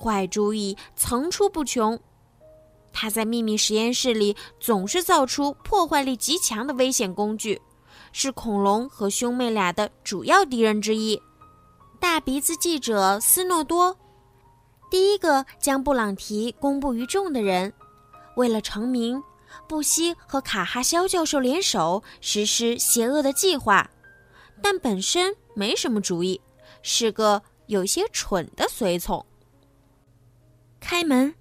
坏主意层出不穷。他在秘密实验室里总是造出破坏力极强的危险工具，是恐龙和兄妹俩的主要敌人之一。大鼻子记者斯诺多，第一个将布朗提公布于众的人，为了成名，不惜和卡哈肖教授联手实施邪恶的计划，但本身没什么主意，是个有些蠢的随从。开门。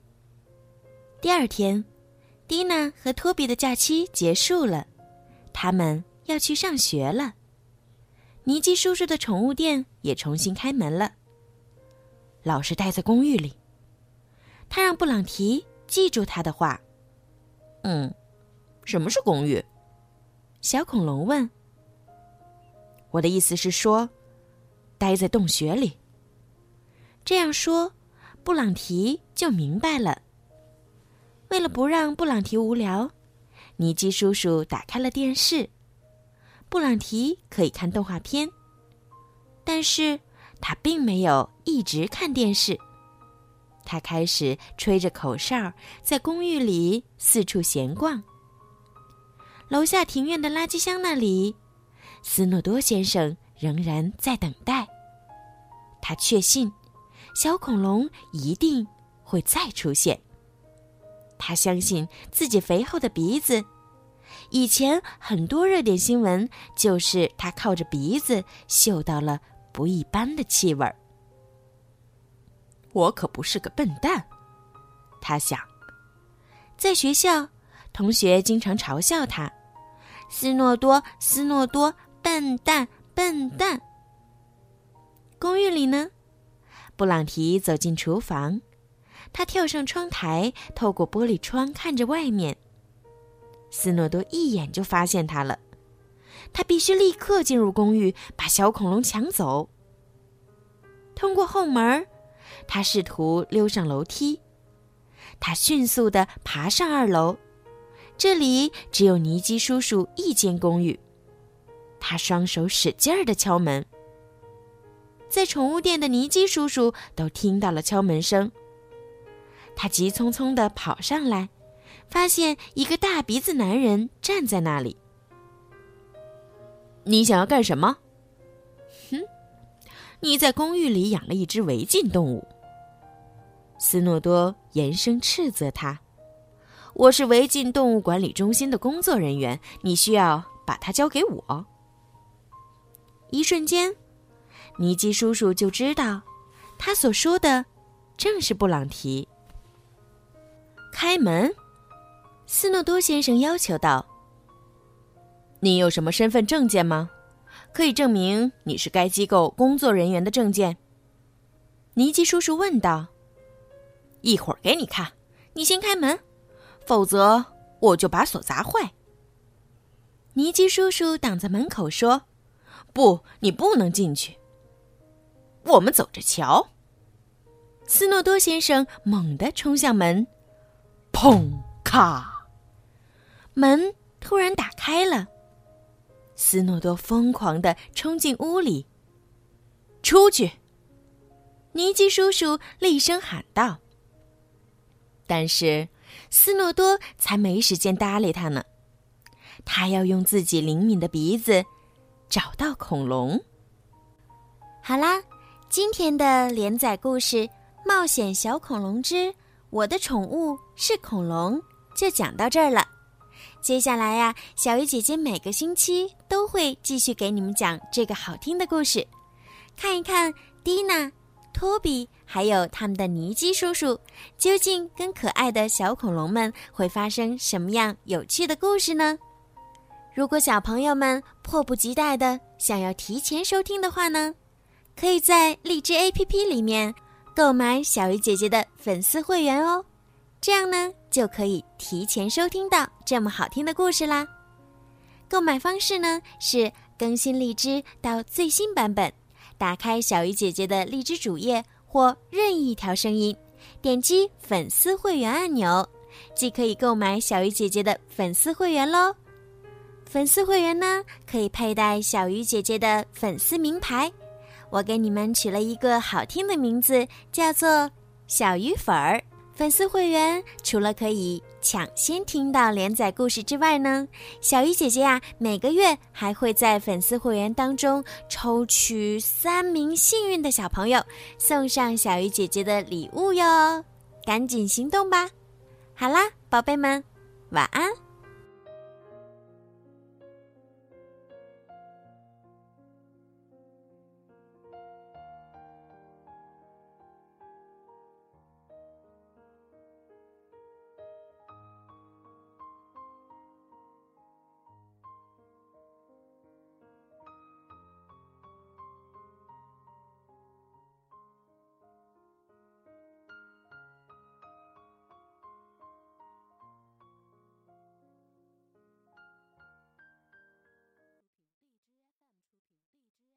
第二天，蒂娜和托比的假期结束了，他们要去上学了。尼基叔叔的宠物店也重新开门了。老师待在公寓里，他让布朗提记住他的话。嗯，什么是公寓？小恐龙问。我的意思是说，待在洞穴里。这样说，布朗提就明白了。为了不让布朗提无聊，尼基叔叔打开了电视。布朗提可以看动画片，但是他并没有一直看电视。他开始吹着口哨，在公寓里四处闲逛。楼下庭院的垃圾箱那里，斯诺多先生仍然在等待。他确信，小恐龙一定会再出现。他相信自己肥厚的鼻子，以前很多热点新闻就是他靠着鼻子嗅到了不一般的气味儿。我可不是个笨蛋，他想。在学校，同学经常嘲笑他：“斯诺多，斯诺多，笨蛋，笨蛋。”公寓里呢，布朗提走进厨房。他跳上窗台，透过玻璃窗看着外面。斯诺多一眼就发现他了，他必须立刻进入公寓，把小恐龙抢走。通过后门，他试图溜上楼梯。他迅速地爬上二楼，这里只有尼基叔叔一间公寓。他双手使劲儿地敲门，在宠物店的尼基叔叔都听到了敲门声。他急匆匆地跑上来，发现一个大鼻子男人站在那里。你想要干什么？哼，你在公寓里养了一只违禁动物。斯诺多严声斥责他：“我是违禁动物管理中心的工作人员，你需要把它交给我。”一瞬间，尼基叔叔就知道，他所说的正是布朗提。开门，斯诺多先生要求道。你有什么身份证件吗？可以证明你是该机构工作人员的证件。尼基叔叔问道。一会儿给你看，你先开门，否则我就把锁砸坏。尼基叔叔挡在门口说：“不，你不能进去。我们走着瞧。”斯诺多先生猛地冲向门，砰咔，门突然打开了。斯诺多疯狂的冲进屋里。出去！尼基叔叔厉声喊道。但是，斯诺多才没时间搭理他呢。他要用自己灵敏的鼻子找到恐龙。好啦，今天的连载故事《冒险小恐龙之我的宠物是恐龙》就讲到这儿了。接下来呀，小鱼姐姐每个星期都会继续给你们讲这个好听的故事，看一看蒂娜、托比还有他们的尼基叔叔，究竟跟可爱的小恐龙们会发生什么样有趣的故事呢？如果小朋友们迫不及待的想要提前收听的话呢，可以在荔枝 APP 里面购买小鱼姐姐的粉丝会员哦。这样呢，就可以提前收听到这么好听的故事啦。购买方式呢是更新荔枝到最新版本，打开小鱼姐姐的荔枝主页或任意一条声音，点击粉丝会员按钮，即可以购买小鱼姐姐的粉丝会员喽。粉丝会员呢可以佩戴小鱼姐姐的粉丝名牌，我给你们取了一个好听的名字，叫做小鱼粉儿。粉丝会员除了可以抢先听到连载故事之外呢，小鱼姐姐呀，每个月还会在粉丝会员当中抽取三名幸运的小朋友，送上小鱼姐姐的礼物哟！赶紧行动吧！好啦，宝贝们，晚安。